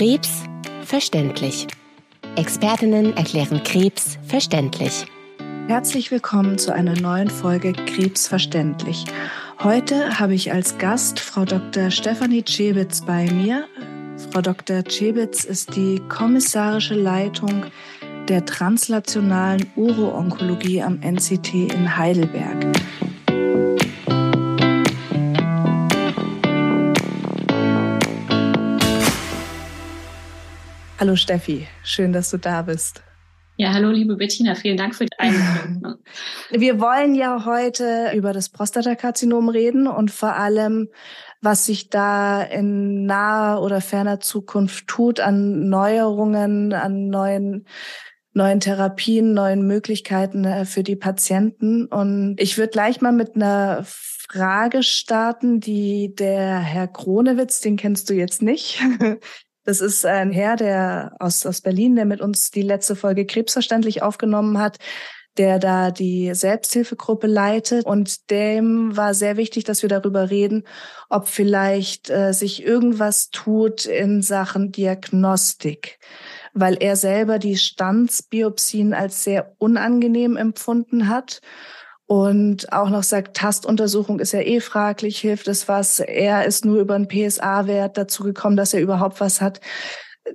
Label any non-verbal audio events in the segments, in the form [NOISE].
Krebs verständlich. Expertinnen erklären Krebs verständlich. Herzlich willkommen zu einer neuen Folge Krebs verständlich. Heute habe ich als Gast Frau Dr. Stefanie Czebitz bei mir. Frau Dr. Czebitz ist die kommissarische Leitung der translationalen Uro-Onkologie am NCT in Heidelberg. Hallo Steffi, schön, dass du da bist. Ja, hallo liebe Bettina, vielen Dank für die Einladung. Wir wollen ja heute über das Prostatakarzinom reden und vor allem, was sich da in naher oder ferner Zukunft tut an Neuerungen, an neuen neuen Therapien, neuen Möglichkeiten äh, für die Patienten. Und ich würde gleich mal mit einer Frage starten, die der Herr Kronewitz, den kennst du jetzt nicht, [LAUGHS] Das ist ein Herr, der aus, aus Berlin, der mit uns die letzte Folge Krebsverständlich aufgenommen hat, der da die Selbsthilfegruppe leitet. Und dem war sehr wichtig, dass wir darüber reden, ob vielleicht äh, sich irgendwas tut in Sachen Diagnostik weil er selber die Standsbiopsien als sehr unangenehm empfunden hat und auch noch sagt, Tastuntersuchung ist ja eh fraglich, hilft es was? Er ist nur über einen PSA-Wert dazu gekommen, dass er überhaupt was hat.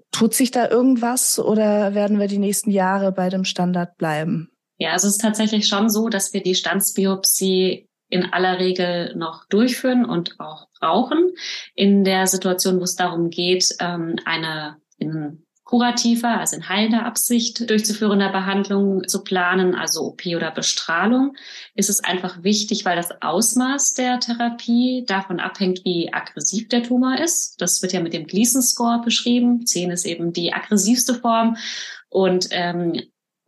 Tut sich da irgendwas oder werden wir die nächsten Jahre bei dem Standard bleiben? Ja, also es ist tatsächlich schon so, dass wir die Standsbiopsie in aller Regel noch durchführen und auch brauchen. In der Situation, wo es darum geht, ähm, eine in kurativer, also in heilender Absicht durchzuführender Behandlung zu planen, also OP oder Bestrahlung, ist es einfach wichtig, weil das Ausmaß der Therapie davon abhängt, wie aggressiv der Tumor ist. Das wird ja mit dem Gleason Score beschrieben. Zehn ist eben die aggressivste Form. Und ähm,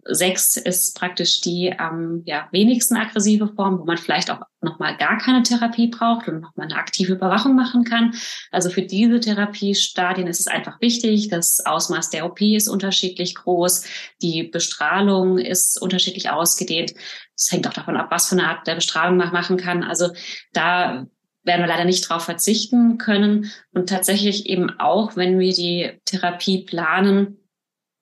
Sechs ist praktisch die am ja, wenigsten aggressive Form, wo man vielleicht auch nochmal gar keine Therapie braucht und nochmal eine aktive Überwachung machen kann. Also für diese Therapiestadien ist es einfach wichtig. Das Ausmaß der OP ist unterschiedlich groß. Die Bestrahlung ist unterschiedlich ausgedehnt. Es hängt auch davon ab, was für eine Art der Bestrahlung man machen kann. Also da werden wir leider nicht darauf verzichten können. Und tatsächlich eben auch, wenn wir die Therapie planen,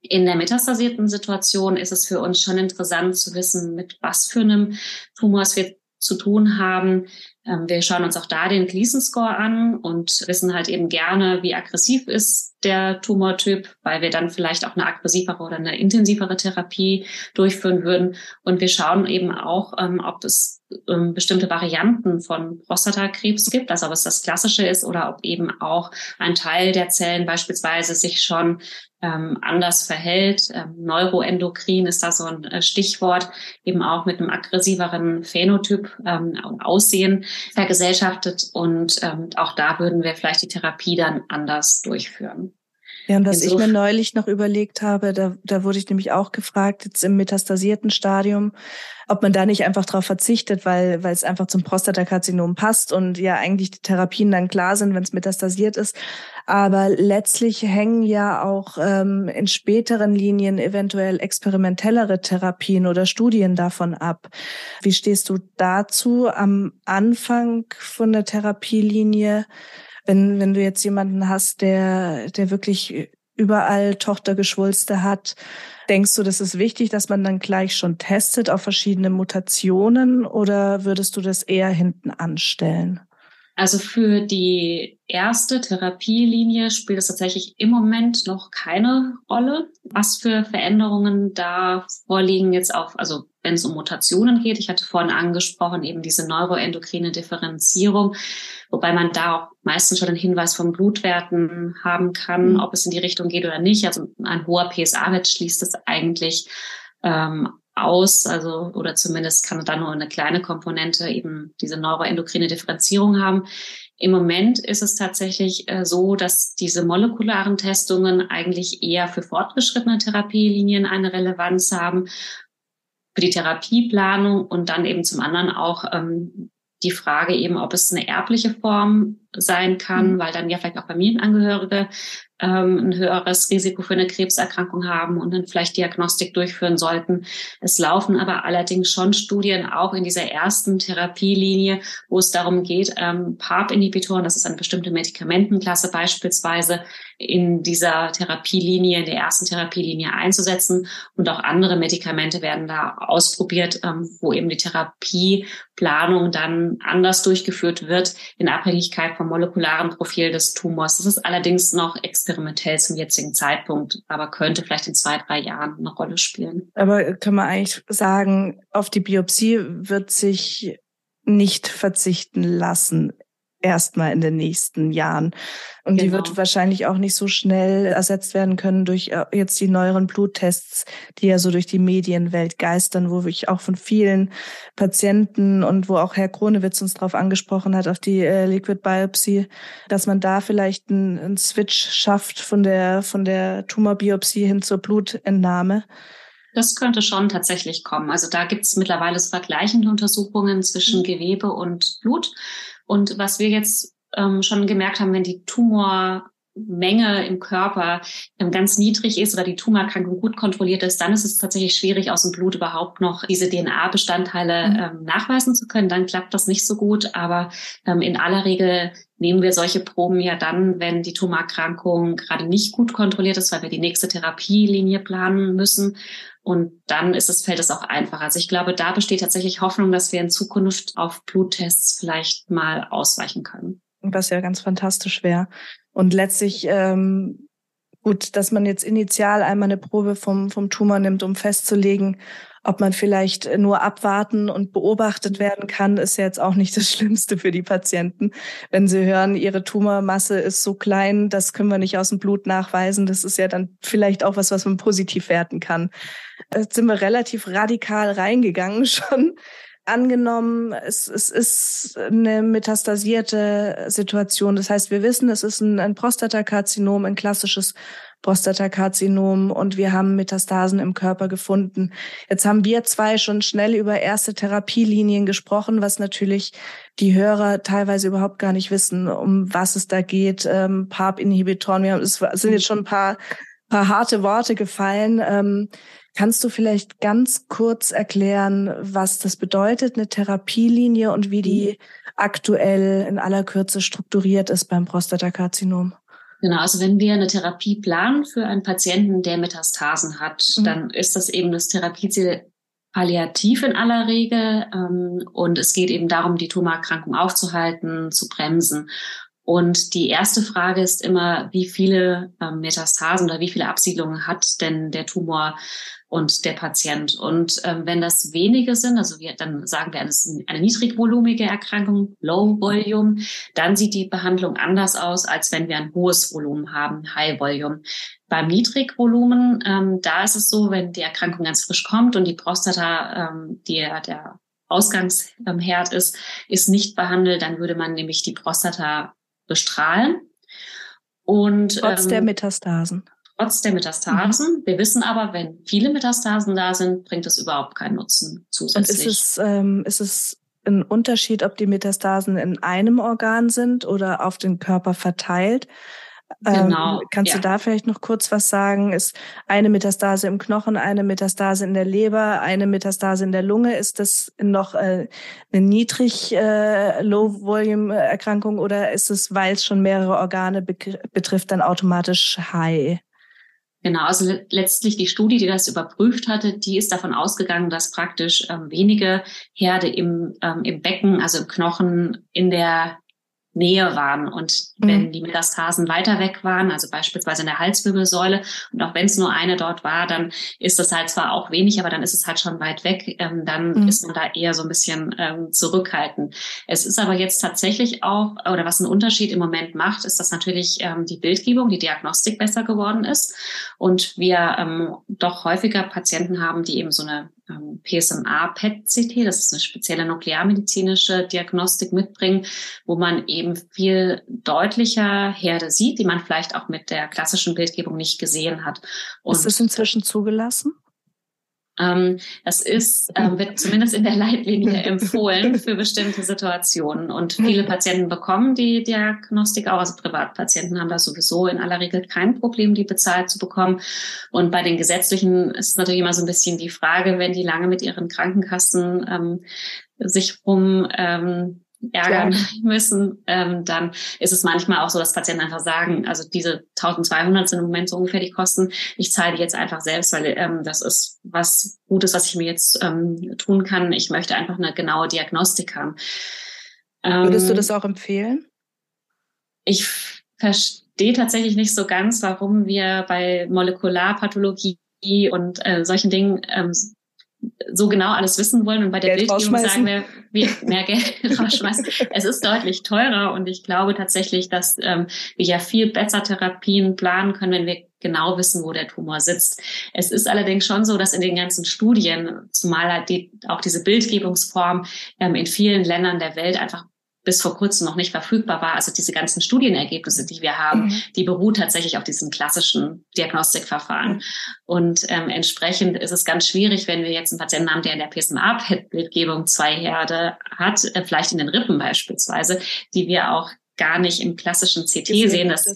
in der metastasierten Situation ist es für uns schon interessant zu wissen, mit was für einem Tumor wir zu tun haben. Ähm, wir schauen uns auch da den Gleason Score an und wissen halt eben gerne, wie aggressiv ist der Tumortyp, weil wir dann vielleicht auch eine aggressivere oder eine intensivere Therapie durchführen würden. Und wir schauen eben auch, ähm, ob es ähm, bestimmte Varianten von Prostatakrebs gibt, also ob es das klassische ist oder ob eben auch ein Teil der Zellen beispielsweise sich schon anders verhält. Neuroendokrin ist da so ein äh, Stichwort, eben auch mit einem aggressiveren Phänotyp ähm, Aussehen vergesellschaftet. Und ähm, auch da würden wir vielleicht die Therapie dann anders durchführen. Ja, und was ich mir neulich noch überlegt habe, da, da wurde ich nämlich auch gefragt, jetzt im metastasierten Stadium, ob man da nicht einfach darauf verzichtet, weil, weil es einfach zum Prostatakarzinom passt und ja eigentlich die Therapien dann klar sind, wenn es metastasiert ist. Aber letztlich hängen ja auch ähm, in späteren Linien eventuell experimentellere Therapien oder Studien davon ab. Wie stehst du dazu am Anfang von der Therapielinie? Wenn, wenn du jetzt jemanden hast, der, der wirklich überall Tochtergeschwulste hat, denkst du, das ist wichtig, dass man dann gleich schon testet auf verschiedene Mutationen oder würdest du das eher hinten anstellen? Also für die erste Therapielinie spielt es tatsächlich im Moment noch keine Rolle. Was für Veränderungen da vorliegen jetzt auch, also wenn es um Mutationen geht. Ich hatte vorhin angesprochen, eben diese neuroendokrine Differenzierung, wobei man da auch meistens schon einen Hinweis von Blutwerten haben kann, mhm. ob es in die Richtung geht oder nicht. Also ein hoher PSA-Wert schließt es eigentlich ähm, aus, also oder zumindest kann da nur eine kleine Komponente eben diese neuroendokrine Differenzierung haben. Im Moment ist es tatsächlich äh, so, dass diese molekularen Testungen eigentlich eher für fortgeschrittene Therapielinien eine Relevanz haben, für die Therapieplanung und dann eben zum anderen auch ähm, die Frage eben, ob es eine erbliche Form sein kann, mhm. weil dann ja vielleicht auch Familienangehörige ähm, ein höheres Risiko für eine Krebserkrankung haben und dann vielleicht Diagnostik durchführen sollten. Es laufen aber allerdings schon Studien auch in dieser ersten Therapielinie, wo es darum geht, ähm, PARP-Inhibitoren, das ist eine bestimmte Medikamentenklasse beispielsweise, in dieser Therapielinie, in der ersten Therapielinie einzusetzen. Und auch andere Medikamente werden da ausprobiert, ähm, wo eben die Therapieplanung dann anders durchgeführt wird in Abhängigkeit vom molekularen Profil des Tumors. Das ist allerdings noch experimentell zum jetzigen Zeitpunkt, aber könnte vielleicht in zwei, drei Jahren eine Rolle spielen. Aber kann man eigentlich sagen, auf die Biopsie wird sich nicht verzichten lassen erstmal in den nächsten Jahren. Und genau. die wird genau. wahrscheinlich auch nicht so schnell ersetzt werden können durch äh, jetzt die neueren Bluttests, die ja so durch die Medienwelt geistern, wo ich auch von vielen Patienten und wo auch Herr Kronewitz uns darauf angesprochen hat, auf die äh, Liquid Biopsy, dass man da vielleicht einen, einen Switch schafft von der, von der Tumorbiopsie hin zur Blutentnahme. Das könnte schon tatsächlich kommen. Also da gibt es mittlerweile vergleichende Untersuchungen zwischen mhm. Gewebe und Blut. Und was wir jetzt ähm, schon gemerkt haben, wenn die Tumormenge im Körper ähm, ganz niedrig ist oder die Tumorerkrankung gut kontrolliert ist, dann ist es tatsächlich schwierig, aus dem Blut überhaupt noch diese DNA-Bestandteile mhm. ähm, nachweisen zu können. Dann klappt das nicht so gut. Aber ähm, in aller Regel nehmen wir solche Proben ja dann, wenn die Tumorerkrankung gerade nicht gut kontrolliert ist, weil wir die nächste Therapielinie planen müssen. Und dann ist es, fällt es auch einfacher. Also ich glaube, da besteht tatsächlich Hoffnung, dass wir in Zukunft auf Bluttests vielleicht mal ausweichen können. Was ja ganz fantastisch wäre. Und letztlich, ähm, gut, dass man jetzt initial einmal eine Probe vom, vom Tumor nimmt, um festzulegen, ob man vielleicht nur abwarten und beobachtet werden kann, ist ja jetzt auch nicht das [LAUGHS] Schlimmste für die Patienten. Wenn sie hören, ihre Tumormasse ist so klein, das können wir nicht aus dem Blut nachweisen. Das ist ja dann vielleicht auch was, was man positiv werten kann. Jetzt sind wir relativ radikal reingegangen [LAUGHS] schon. Angenommen, es, es ist eine metastasierte Situation. Das heißt, wir wissen, es ist ein, ein Prostatakarzinom, ein klassisches Prostatakarzinom und wir haben Metastasen im Körper gefunden. Jetzt haben wir zwei schon schnell über erste Therapielinien gesprochen, was natürlich die Hörer teilweise überhaupt gar nicht wissen, um was es da geht. Ähm, PARP-Inhibitoren, wir haben, es sind jetzt schon ein paar, paar harte Worte gefallen. Ähm, kannst du vielleicht ganz kurz erklären, was das bedeutet, eine Therapielinie und wie die mhm. aktuell in aller Kürze strukturiert ist beim Prostatakarzinom? Genau, also wenn wir eine Therapie planen für einen Patienten, der Metastasen hat, mhm. dann ist das eben das Therapieziel palliativ in aller Regel. Ähm, und es geht eben darum, die Tumorerkrankung aufzuhalten, zu bremsen. Und die erste Frage ist immer, wie viele ähm, Metastasen oder wie viele Absiedlungen hat denn der Tumor und der Patient. Und ähm, wenn das wenige sind, also wir, dann sagen wir, es ist eine niedrigvolumige Erkrankung, Low Volume, dann sieht die Behandlung anders aus, als wenn wir ein hohes Volumen haben, High Volume. Beim Niedrigvolumen, ähm, da ist es so, wenn die Erkrankung ganz frisch kommt und die Prostata, ähm, die, der Ausgangsherd ist, ist nicht behandelt, dann würde man nämlich die Prostata bestrahlen. Und, Trotz ähm, der Metastasen trotz der Metastasen. Mhm. Wir wissen aber, wenn viele Metastasen da sind, bringt es überhaupt keinen Nutzen zusätzlich. Und ist es, ähm, ist es ein Unterschied, ob die Metastasen in einem Organ sind oder auf den Körper verteilt? Genau. Ähm, kannst ja. du da vielleicht noch kurz was sagen? Ist eine Metastase im Knochen, eine Metastase in der Leber, eine Metastase in der Lunge? Ist das noch äh, eine niedrig äh, Low-Volume-Erkrankung oder ist es, weil es schon mehrere Organe betrifft, dann automatisch High? Genau, also letztlich die Studie, die das überprüft hatte, die ist davon ausgegangen, dass praktisch ähm, wenige Herde im, ähm, im Becken, also im Knochen, in der Nähe waren. Und mhm. wenn die Metastasen weiter weg waren, also beispielsweise in der Halswirbelsäule, und auch wenn es nur eine dort war, dann ist das halt zwar auch wenig, aber dann ist es halt schon weit weg. Ähm, dann mhm. ist man da eher so ein bisschen ähm, zurückhaltend. Es ist aber jetzt tatsächlich auch, oder was einen Unterschied im Moment macht, ist, dass natürlich ähm, die Bildgebung, die Diagnostik besser geworden ist und wir ähm, doch häufiger Patienten haben, die eben so eine ähm, PSMA-PET-CT, das ist eine spezielle nuklearmedizinische Diagnostik mitbringen, wo man eben viel deutlicher Herde sieht, die man vielleicht auch mit der klassischen Bildgebung nicht gesehen hat. Und ist das inzwischen zugelassen? Ähm, das ist, ähm, wird zumindest in der Leitlinie [LAUGHS] empfohlen für bestimmte Situationen. Und viele Patienten bekommen die Diagnostik auch. Also Privatpatienten haben da sowieso in aller Regel kein Problem, die bezahlt zu bekommen. Und bei den gesetzlichen ist es natürlich immer so ein bisschen die Frage, wenn die lange mit ihren Krankenkassen ähm, sich rum ähm, ärgern ja. [LAUGHS] müssen, ähm, dann ist es manchmal auch so, dass Patienten einfach sagen, also diese 1200 sind im Moment so ungefähr die Kosten. Ich zahle die jetzt einfach selbst, weil ähm, das ist was Gutes, was ich mir jetzt ähm, tun kann. Ich möchte einfach eine genaue Diagnostik haben. Würdest du ähm, das auch empfehlen? Ich verstehe tatsächlich nicht so ganz, warum wir bei Molekularpathologie und äh, solchen Dingen ähm, so genau alles wissen wollen und bei der Geld Bildgebung sagen wir, wir mehr Geld [LAUGHS] rausschmeißen. es ist deutlich teurer und ich glaube tatsächlich, dass ähm, wir ja viel besser Therapien planen können, wenn wir genau wissen, wo der Tumor sitzt. Es ist allerdings schon so, dass in den ganzen Studien, zumal halt die, auch diese Bildgebungsform ähm, in vielen Ländern der Welt einfach bis vor kurzem noch nicht verfügbar war. Also diese ganzen Studienergebnisse, die wir haben, mhm. die beruhen tatsächlich auf diesen klassischen Diagnostikverfahren. Und ähm, entsprechend ist es ganz schwierig, wenn wir jetzt einen Patienten haben, der in der PSMA-Bildgebung zwei Herde hat, äh, vielleicht in den Rippen beispielsweise, die wir auch gar nicht im klassischen CT sehen. Das,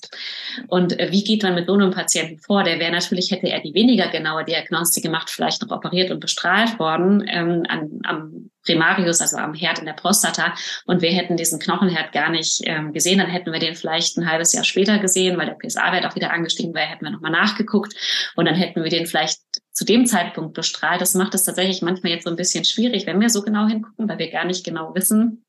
und äh, wie geht man mit so einem Patienten vor? Der wäre natürlich, hätte er die weniger genaue Diagnostik gemacht, vielleicht noch operiert und bestrahlt worden ähm, an, am Primarius, also am Herd in der Prostata. Und wir hätten diesen Knochenherd gar nicht ähm, gesehen. Dann hätten wir den vielleicht ein halbes Jahr später gesehen, weil der PSA-Wert auch wieder angestiegen wäre, hätten wir nochmal nachgeguckt. Und dann hätten wir den vielleicht zu dem Zeitpunkt bestrahlt. Das macht es tatsächlich manchmal jetzt so ein bisschen schwierig, wenn wir so genau hingucken, weil wir gar nicht genau wissen,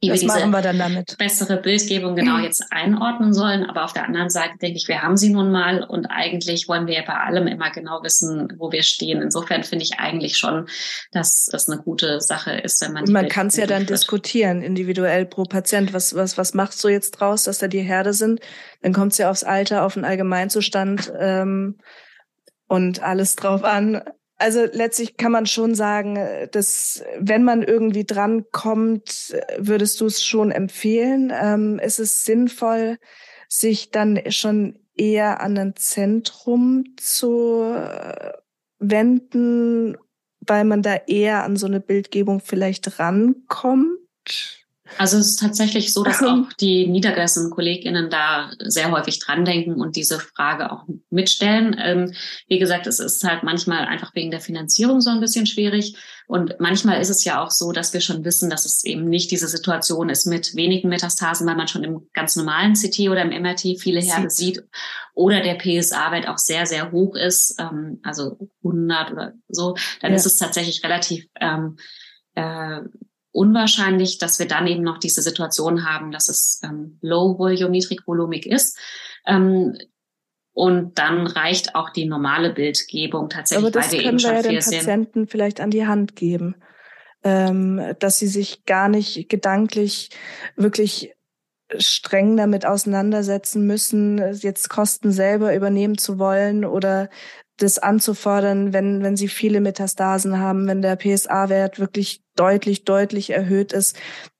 wie Was wir diese wir dann damit? bessere Bildgebung genau [CLEARS THROAT] jetzt einordnen sollen. Aber auf der anderen Seite denke ich, wir haben sie nun mal und eigentlich wollen wir ja bei allem immer genau wissen, wo wir stehen. Insofern finde ich eigentlich schon, dass das eine gute Sache ist, wenn man. Und man kann es ja dann wird. diskutieren, individuell pro Patient. Was, was, was machst du jetzt draus, dass da die Herde sind? Dann kommt es ja aufs Alter, auf den Allgemeinzustand ähm, und alles drauf an. Also letztlich kann man schon sagen, dass wenn man irgendwie dran kommt, würdest du es schon empfehlen. Ähm, ist es sinnvoll, sich dann schon eher an ein Zentrum zu äh, wenden, weil man da eher an so eine Bildgebung vielleicht rankommt? Also es ist tatsächlich so, dass auch die niedergelassenen KollegInnen da sehr häufig dran denken und diese Frage auch mitstellen. Ähm, wie gesagt, es ist halt manchmal einfach wegen der Finanzierung so ein bisschen schwierig. Und manchmal ist es ja auch so, dass wir schon wissen, dass es eben nicht diese Situation ist mit wenigen Metastasen, weil man schon im ganz normalen CT oder im MRT viele Herde sieht oder der PSA-Wert auch sehr, sehr hoch ist, ähm, also 100 oder so, dann ja. ist es tatsächlich relativ ähm, äh, unwahrscheinlich, dass wir dann eben noch diese Situation haben, dass es ähm, Low Volume, niedrigvolumig ist. Ähm, und dann reicht auch die normale Bildgebung tatsächlich, Aber das weil wir können eben schon wir ja den Patienten sehen. vielleicht an die Hand geben, ähm, dass sie sich gar nicht gedanklich wirklich streng damit auseinandersetzen müssen, jetzt Kosten selber übernehmen zu wollen oder das anzufordern, wenn, wenn sie viele Metastasen haben, wenn der PSA-Wert wirklich deutlich, deutlich erhöht ist.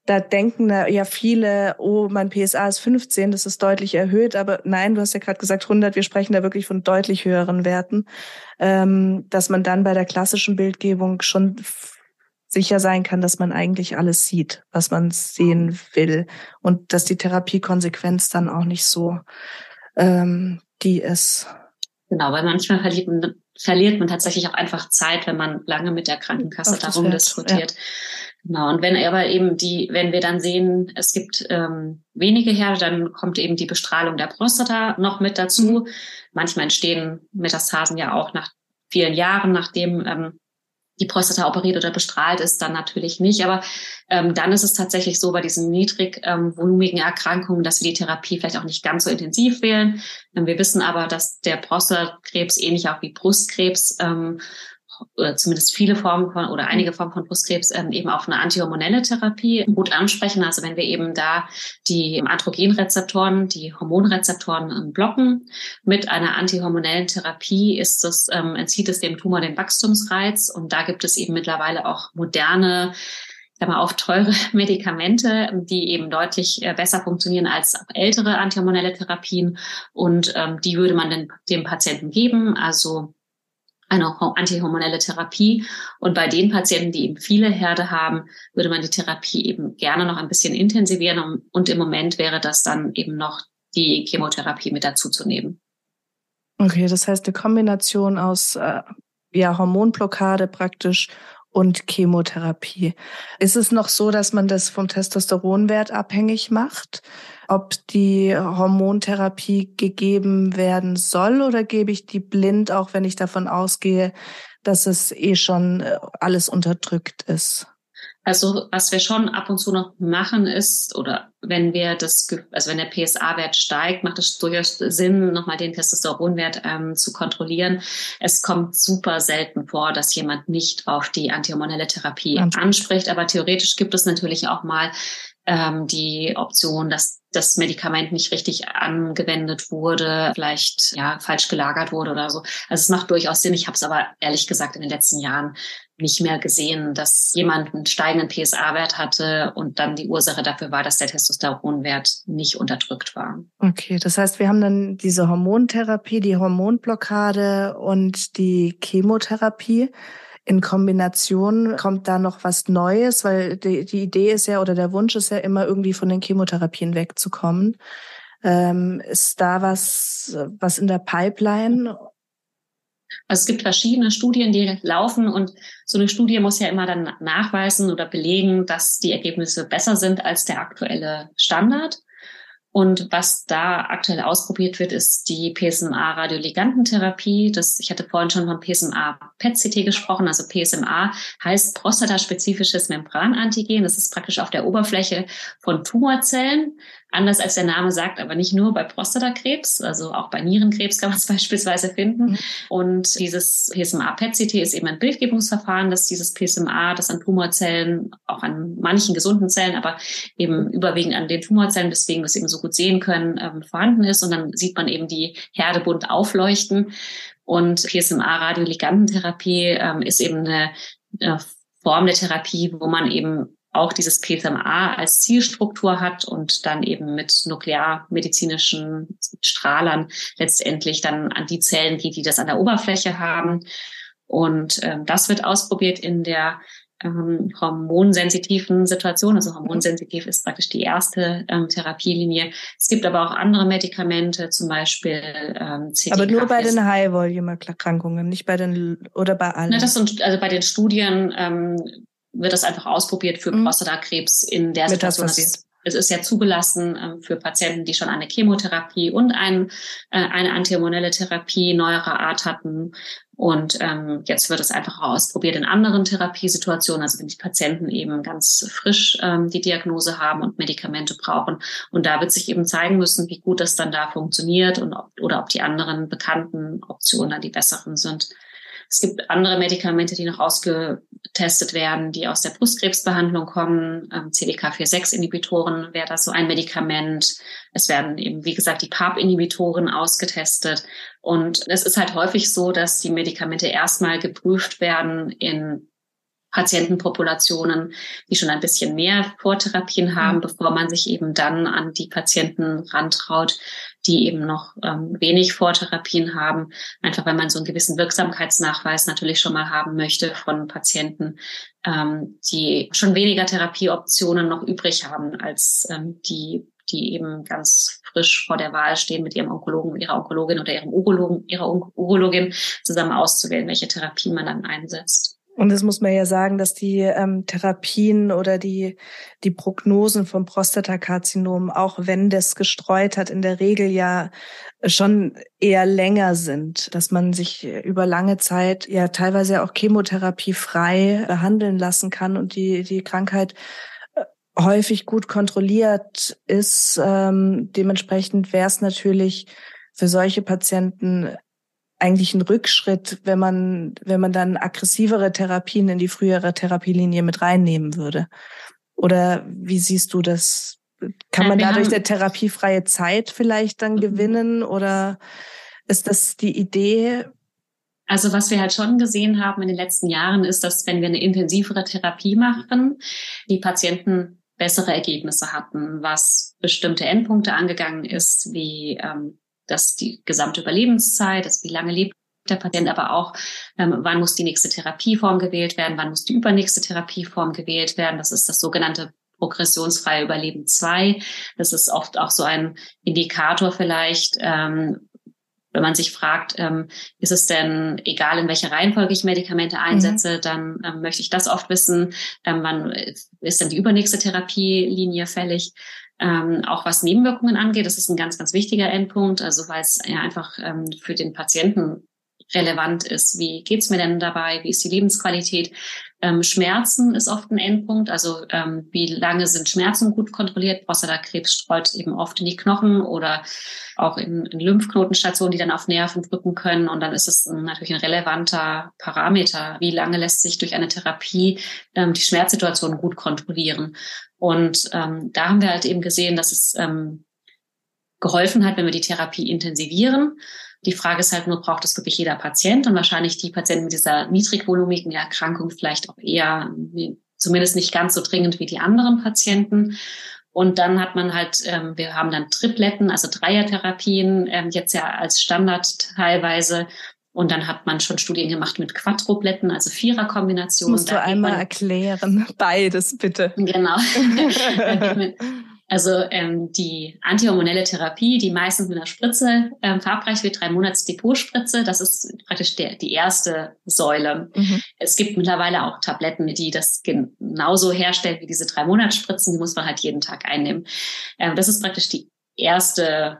Da denken ja viele, oh, mein PSA ist 15, das ist deutlich erhöht. Aber nein, du hast ja gerade gesagt 100, wir sprechen da wirklich von deutlich höheren Werten, ähm, dass man dann bei der klassischen Bildgebung schon sicher sein kann, dass man eigentlich alles sieht, was man sehen will und dass die Therapiekonsequenz dann auch nicht so ähm, die ist. Genau, weil manchmal verliert man, verliert man tatsächlich auch einfach Zeit, wenn man lange mit der Krankenkasse darum diskutiert. Ja. Genau. Und wenn aber eben die, wenn wir dann sehen, es gibt ähm, wenige Herde, dann kommt eben die Bestrahlung der Prostata noch mit dazu. Mhm. Manchmal entstehen Metastasen ja auch nach vielen Jahren, nachdem ähm, die Prostata operiert oder bestrahlt ist, dann natürlich nicht. Aber ähm, dann ist es tatsächlich so bei diesen niedrig ähm, volumigen Erkrankungen, dass wir die Therapie vielleicht auch nicht ganz so intensiv wählen. Ähm, wir wissen aber, dass der Prostatakrebs ähnlich auch wie Brustkrebs ähm, oder zumindest viele Formen von oder einige Formen von Brustkrebs ähm, eben auf eine antihormonelle Therapie gut ansprechen. Also wenn wir eben da die Androgenrezeptoren, die Hormonrezeptoren ähm, blocken mit einer antihormonellen Therapie, ist es, ähm, entzieht es dem Tumor den Wachstumsreiz. Und da gibt es eben mittlerweile auch moderne sag mal, auf teure [LAUGHS] Medikamente, die eben deutlich äh, besser funktionieren als ältere antihormonelle Therapien. Und ähm, die würde man dann dem Patienten geben. Also eine antihormonelle Therapie. Und bei den Patienten, die eben viele Herde haben, würde man die Therapie eben gerne noch ein bisschen intensivieren. Und im Moment wäre das dann eben noch die Chemotherapie mit dazu zu nehmen. Okay, das heißt eine Kombination aus äh, ja, Hormonblockade praktisch und Chemotherapie. Ist es noch so, dass man das vom Testosteronwert abhängig macht? Ob die Hormontherapie gegeben werden soll oder gebe ich die blind, auch wenn ich davon ausgehe, dass es eh schon äh, alles unterdrückt ist? Also was wir schon ab und zu noch machen ist, oder wenn wir das, also wenn der PSA-Wert steigt, macht es durchaus Sinn, nochmal den Testosteronwert ähm, zu kontrollieren. Es kommt super selten vor, dass jemand nicht auf die antihormonelle Therapie anspricht, aber theoretisch gibt es natürlich auch mal ähm, die Option, dass das Medikament nicht richtig angewendet wurde, vielleicht ja falsch gelagert wurde oder so. Also es macht durchaus Sinn. Ich habe es aber ehrlich gesagt in den letzten Jahren nicht mehr gesehen, dass jemand einen steigenden PSA-Wert hatte und dann die Ursache dafür war, dass der Testosteronwert nicht unterdrückt war. Okay, das heißt, wir haben dann diese Hormontherapie, die Hormonblockade und die Chemotherapie in Kombination kommt da noch was Neues, weil die, die Idee ist ja oder der Wunsch ist ja immer irgendwie von den Chemotherapien wegzukommen. Ähm, ist da was, was in der Pipeline? Also es gibt verschiedene Studien, die laufen und so eine Studie muss ja immer dann nachweisen oder belegen, dass die Ergebnisse besser sind als der aktuelle Standard. Und was da aktuell ausprobiert wird, ist die PSMA-Radioligantentherapie. Das, ich hatte vorhin schon von PSMA-PET-CT gesprochen. Also PSMA heißt prostataspezifisches Membranantigen. Das ist praktisch auf der Oberfläche von Tumorzellen Anders als der Name sagt, aber nicht nur bei Prostatakrebs, also auch bei Nierenkrebs kann man es [LAUGHS] beispielsweise finden. Mhm. Und dieses PSMA-PET-CT ist eben ein Bildgebungsverfahren, dass dieses PSMA, das an Tumorzellen, auch an manchen gesunden Zellen, aber eben überwiegend an den Tumorzellen, deswegen wir es eben so gut sehen können, ähm, vorhanden ist. Und dann sieht man eben die Herde bunt aufleuchten. Und PSMA-Radioligantentherapie ähm, ist eben eine, eine Form der Therapie, wo man eben auch dieses PSMA als Zielstruktur hat und dann eben mit nuklearmedizinischen Strahlern letztendlich dann an die Zellen geht, die das an der Oberfläche haben. Und ähm, das wird ausprobiert in der ähm, hormonsensitiven Situation. Also hormonsensitiv ist praktisch die erste ähm, Therapielinie. Es gibt aber auch andere Medikamente, zum Beispiel ähm, CTK. Aber nur bei den High-Volume-Erkrankungen, nicht bei den oder bei allen. Ne, das sind also bei den Studien ähm, wird das einfach ausprobiert für mhm. Prostatakrebs in der Situation. Es, es ist ja zugelassen äh, für Patienten, die schon eine Chemotherapie und ein, äh, eine antihormonelle Therapie neuerer Art hatten. Und ähm, jetzt wird es einfach ausprobiert in anderen Therapiesituationen, also wenn die Patienten eben ganz frisch ähm, die Diagnose haben und Medikamente brauchen. Und da wird sich eben zeigen müssen, wie gut das dann da funktioniert und ob, oder ob die anderen bekannten Optionen dann die besseren sind. Es gibt andere Medikamente, die noch ausgetestet werden, die aus der Brustkrebsbehandlung kommen. Ähm, CDK4-6-Inhibitoren wäre das so ein Medikament. Es werden eben, wie gesagt, die PARP-Inhibitoren ausgetestet. Und es ist halt häufig so, dass die Medikamente erstmal geprüft werden in Patientenpopulationen, die schon ein bisschen mehr Vortherapien haben, mhm. bevor man sich eben dann an die Patienten rantraut, die eben noch ähm, wenig Vortherapien haben, einfach weil man so einen gewissen Wirksamkeitsnachweis natürlich schon mal haben möchte von Patienten, ähm, die schon weniger Therapieoptionen noch übrig haben als ähm, die die eben ganz frisch vor der Wahl stehen, mit ihrem Onkologen, ihrer Onkologin oder ihrem Urologen, ihrer Urologin zusammen auszuwählen, welche Therapie man dann einsetzt. Und das muss man ja sagen, dass die ähm, Therapien oder die, die Prognosen vom Prostatakarzinom, auch wenn das gestreut hat, in der Regel ja schon eher länger sind, dass man sich über lange Zeit ja teilweise auch chemotherapiefrei behandeln lassen kann und die, die Krankheit äh, häufig gut kontrolliert ist. Ähm, dementsprechend wäre es natürlich für solche Patienten eigentlich ein Rückschritt, wenn man, wenn man dann aggressivere Therapien in die frühere Therapielinie mit reinnehmen würde. Oder wie siehst du das? Kann man dadurch eine therapiefreie Zeit vielleicht dann mhm. gewinnen oder ist das die Idee? Also was wir halt schon gesehen haben in den letzten Jahren ist, dass wenn wir eine intensivere Therapie machen, die Patienten bessere Ergebnisse hatten, was bestimmte Endpunkte angegangen ist, wie ähm, dass die gesamte Überlebenszeit, dass wie lange lebt der Patient aber auch, ähm, wann muss die nächste Therapieform gewählt werden, wann muss die übernächste Therapieform gewählt werden. Das ist das sogenannte progressionsfreie Überleben 2. Das ist oft auch so ein Indikator vielleicht, ähm, wenn man sich fragt, ähm, ist es denn egal, in welcher Reihenfolge ich Medikamente mhm. einsetze, mhm. dann ähm, möchte ich das oft wissen. Ähm, wann ist denn die übernächste Therapielinie fällig? Ähm, auch was Nebenwirkungen angeht, das ist ein ganz, ganz wichtiger Endpunkt, also weil es ja einfach ähm, für den Patienten relevant ist. Wie geht's mir denn dabei? Wie ist die Lebensqualität? Ähm, Schmerzen ist oft ein Endpunkt. Also ähm, wie lange sind Schmerzen gut kontrolliert? Prostatakrebs streut eben oft in die Knochen oder auch in, in Lymphknotenstationen, die dann auf Nerven drücken können. Und dann ist es natürlich ein relevanter Parameter. Wie lange lässt sich durch eine Therapie ähm, die Schmerzsituation gut kontrollieren? Und ähm, da haben wir halt eben gesehen, dass es ähm, geholfen hat, wenn wir die Therapie intensivieren. Die Frage ist halt nur, braucht es wirklich jeder Patient? Und wahrscheinlich die Patienten mit dieser niedrigvolumigen Erkrankung vielleicht auch eher, zumindest nicht ganz so dringend wie die anderen Patienten. Und dann hat man halt, ähm, wir haben dann Tripletten, also Dreiertherapien, ähm, jetzt ja als Standard teilweise. Und dann hat man schon Studien gemacht mit Quadrupletten, also Viererkombinationen. Musst du einmal erklären, [LAUGHS] beides bitte. Genau. [LAUGHS] Also ähm, die antihormonelle Therapie, die meistens mit einer Spritze ähm, verabreicht wird, drei Monats Depotspritze, das ist praktisch der, die erste Säule. Mhm. Es gibt mittlerweile auch Tabletten, die das genauso herstellen wie diese drei Monatsspritzen, die muss man halt jeden Tag einnehmen. Ähm, das ist praktisch die erste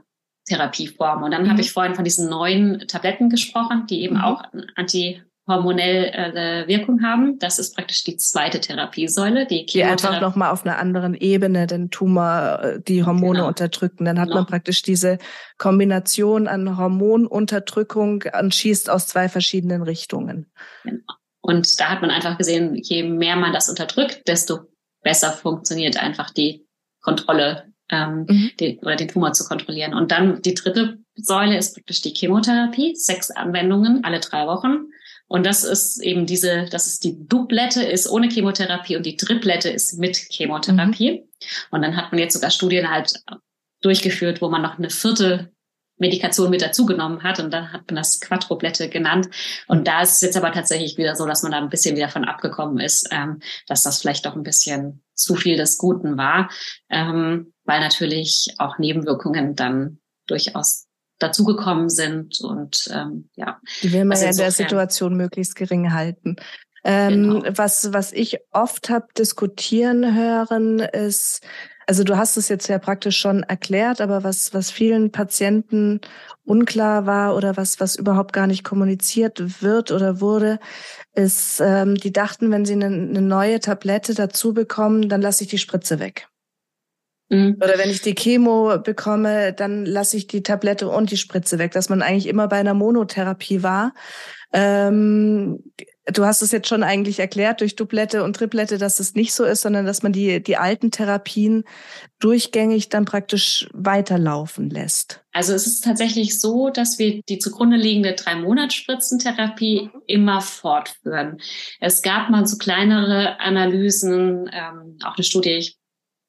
Therapieform. Und dann mhm. habe ich vorhin von diesen neuen Tabletten gesprochen, die eben mhm. auch anti hormonell äh, Wirkung haben. Das ist praktisch die zweite Therapiesäule, die Die einfach nochmal auf einer anderen Ebene den Tumor, äh, die Hormone genau. unterdrücken. Dann hat genau. man praktisch diese Kombination an Hormonunterdrückung und schießt aus zwei verschiedenen Richtungen. Genau. Und da hat man einfach gesehen, je mehr man das unterdrückt, desto besser funktioniert einfach die Kontrolle ähm, mhm. den, oder den Tumor zu kontrollieren. Und dann die dritte Säule ist praktisch die Chemotherapie, sechs Anwendungen alle drei Wochen. Und das ist eben diese, das ist die Dublette ist ohne Chemotherapie und die Triplette ist mit Chemotherapie. Mhm. Und dann hat man jetzt sogar Studien halt durchgeführt, wo man noch eine vierte Medikation mit dazugenommen hat und dann hat man das Quadruplette genannt. Und da ist es jetzt aber tatsächlich wieder so, dass man da ein bisschen wieder von abgekommen ist, ähm, dass das vielleicht doch ein bisschen zu viel des Guten war, ähm, weil natürlich auch Nebenwirkungen dann durchaus dazugekommen sind und ähm, ja. Die will man also ja in der Situation möglichst gering halten. Ähm, genau. was, was ich oft habe diskutieren hören, ist, also du hast es jetzt ja praktisch schon erklärt, aber was, was vielen Patienten unklar war oder was, was überhaupt gar nicht kommuniziert wird oder wurde, ist, ähm, die dachten, wenn sie eine, eine neue Tablette dazu bekommen, dann lasse ich die Spritze weg. Mhm. Oder wenn ich die Chemo bekomme, dann lasse ich die Tablette und die Spritze weg, dass man eigentlich immer bei einer Monotherapie war. Ähm, du hast es jetzt schon eigentlich erklärt durch Dublette und Triplette, dass es nicht so ist, sondern dass man die, die alten Therapien durchgängig dann praktisch weiterlaufen lässt. Also es ist tatsächlich so, dass wir die zugrunde liegende drei Monats Spritzentherapie mhm. immer fortführen. Es gab mal so kleinere Analysen, ähm, auch eine Studie, ich